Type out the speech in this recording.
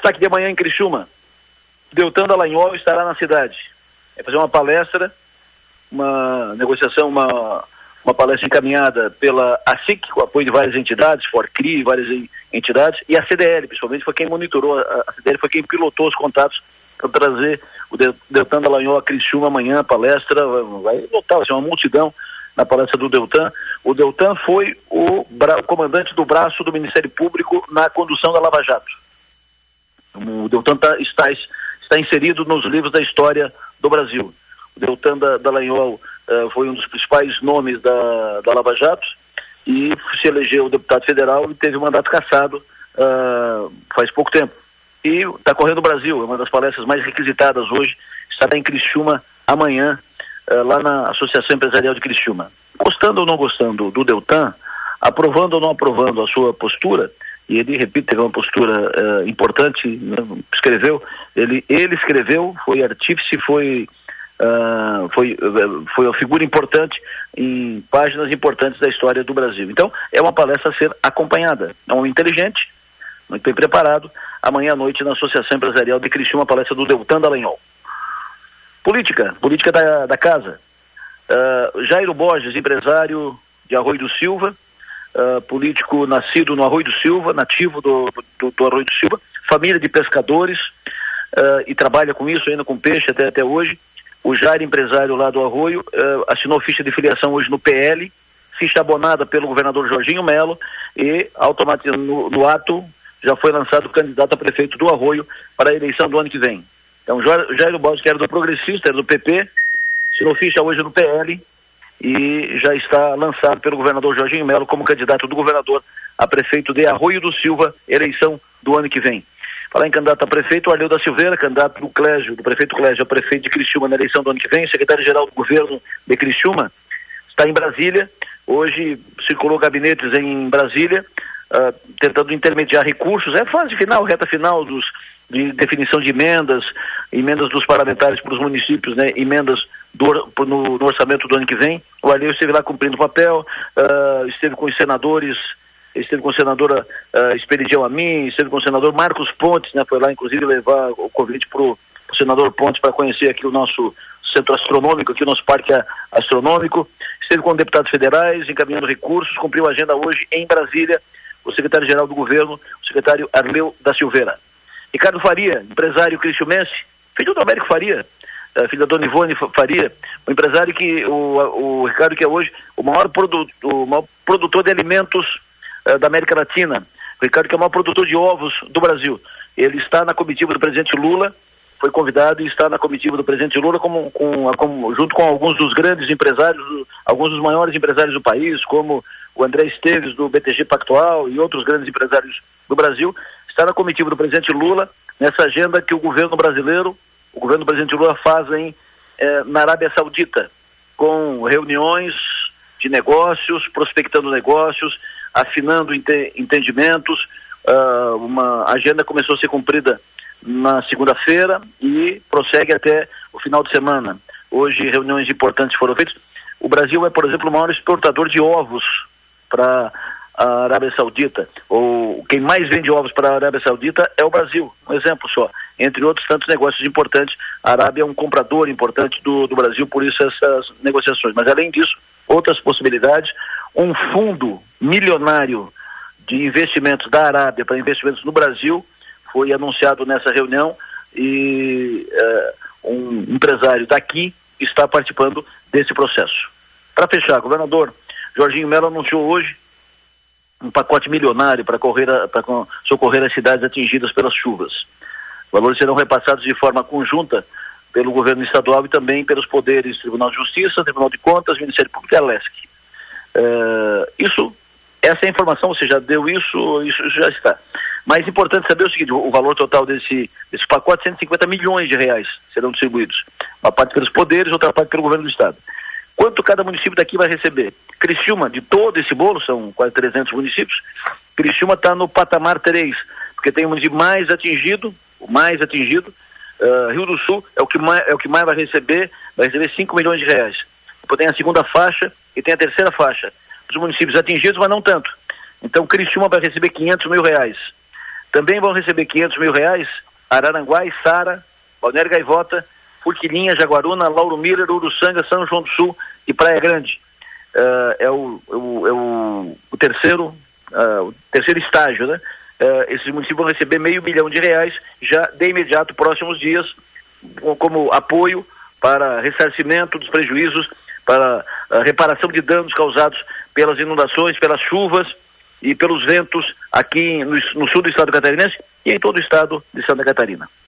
destaque de amanhã em Criciúma. Deltan Dallagnol estará na cidade. Vai fazer uma palestra, uma negociação, uma, uma palestra encaminhada pela ASIC, com apoio de várias entidades, Forcri, várias entidades, e a CDL, principalmente, foi quem monitorou, a, a CDL foi quem pilotou os contatos para trazer o Deltan Dallagnol a Criciúma amanhã, a palestra, vai lotar, vai ser uma multidão na palestra do Deltan. O Deltan foi o, o comandante do braço do Ministério Público na condução da Lava Jato. O Deltan tá, está, está inserido nos livros da história do Brasil. O Deltan da, Dallagnol uh, foi um dos principais nomes da, da Lava Jato e se elegeu deputado federal e teve o mandato cassado uh, faz pouco tempo. E está correndo o Brasil, é uma das palestras mais requisitadas hoje, estará em Criciúma amanhã, uh, lá na Associação Empresarial de Criciúma. Gostando ou não gostando do Deltan, aprovando ou não aprovando a sua postura, e ele, repito, teve uma postura uh, importante, né, escreveu, ele, ele escreveu, foi artífice, foi, uh, foi, uh, foi uma figura importante em páginas importantes da história do Brasil. Então, é uma palestra a ser acompanhada. É um inteligente, muito bem preparado. Amanhã à noite, na Associação Empresarial de Criciúma, palestra do Deltan Dallagnol. Política, política da, da casa. Uh, Jairo Borges, empresário de Arroio do Silva, uh, político nascido no Arroio do Silva, nativo do, do, do Arroio do Silva, família de pescadores uh, e trabalha com isso ainda com peixe até, até hoje. O Jair, empresário lá do Arroio, uh, assinou ficha de filiação hoje no PL, ficha abonada pelo governador Jorginho Melo e automaticamente no, no ato já foi lançado candidato a prefeito do Arroio para a eleição do ano que vem. Então, Jair Borges, que era do Progressista, era do PP, assinou ficha hoje no PL e já está lançado pelo governador Jorginho Melo como candidato do governador a prefeito de Arroio do Silva, eleição do ano que vem. Falar em candidato a prefeito, o Arleu da Silveira, candidato do Clésio, do prefeito Clésio a prefeito de Criciúma na eleição do ano que vem, secretário-geral do governo de Criciúma, está em Brasília, hoje circulou gabinetes em Brasília, uh, tentando intermediar recursos, é fase final, reta final dos, de definição de emendas, emendas dos parlamentares para os municípios, né, emendas do, no, no, orçamento do ano que vem. O Arleu esteve lá cumprindo o papel, uh, esteve com os senadores, esteve com a senadora uh, Esperidião Amin, esteve com o senador Marcos Pontes, né, foi lá inclusive levar o convite para o senador Pontes para conhecer aqui o nosso centro astronômico, aqui o nosso parque astronômico. Esteve com deputados federais, encaminhando recursos, cumpriu a agenda hoje em Brasília, o secretário-geral do governo, o secretário Arleu da Silveira. Ricardo Faria, empresário cristiumense, filho do Américo Faria, uh, filho da Dona Ivone Faria, o empresário que, o, o Ricardo que é hoje o maior, produ, o maior produtor de alimentos uh, da América Latina, o Ricardo que é o maior produtor de ovos do Brasil. Ele está na comitiva do presidente Lula, foi convidado e está na comitiva do presidente Lula como, com, com, junto com alguns dos grandes empresários, alguns dos maiores empresários do país, como o André Esteves do BTG Pactual e outros grandes empresários do Brasil, está na comitiva do presidente Lula nessa agenda que o governo brasileiro o governo do presidente Lula fazem eh, na Arábia Saudita, com reuniões de negócios, prospectando negócios, afinando ente entendimentos. Uh, uma agenda começou a ser cumprida na segunda-feira e prossegue até o final de semana. Hoje reuniões importantes foram feitas. O Brasil é, por exemplo, o maior exportador de ovos para a Arábia Saudita, ou quem mais vende ovos para a Arábia Saudita é o Brasil, um exemplo só. Entre outros tantos negócios importantes, a Arábia é um comprador importante do, do Brasil, por isso essas negociações. Mas além disso, outras possibilidades, um fundo milionário de investimentos da Arábia para investimentos no Brasil foi anunciado nessa reunião e uh, um empresário daqui está participando desse processo. Para fechar, governador Jorginho Mello anunciou hoje um pacote milionário para socorrer as cidades atingidas pelas chuvas. Valores serão repassados de forma conjunta pelo governo estadual e também pelos poderes Tribunal de Justiça, Tribunal de Contas, Ministério Público e a LESC. Uh, isso, essa é informação, você já deu isso, isso, isso, já está. Mas é importante saber o seguinte, o valor total desse, desse pacote, 150 milhões de reais serão distribuídos. Uma parte pelos poderes, outra parte pelo governo do Estado. Quanto cada município daqui vai receber? Criciúma, de todo esse bolo, são quase 300 municípios, Criciúma está no patamar 3, porque tem o município mais atingido, o mais atingido, uh, Rio do Sul é o, que mais, é o que mais vai receber, vai receber 5 milhões de reais. Depois tem a segunda faixa e tem a terceira faixa. Os municípios atingidos, mas não tanto. Então Criciúma vai receber 500 mil reais. Também vão receber 500 mil reais Araranguá Sara, Balneário Gaivota, Furquilinha, Jaguaruna, Lauro Miller, Uruçanga, São João do Sul e Praia Grande. Uh, é, o, é, o, é o, o terceiro, uh, o terceiro estágio, né? Uh, esses municípios vão receber meio milhão de reais já de imediato, próximos dias, como apoio para ressarcimento dos prejuízos, para reparação de danos causados pelas inundações, pelas chuvas e pelos ventos aqui no, no sul do estado catarinense e em todo o estado de Santa Catarina.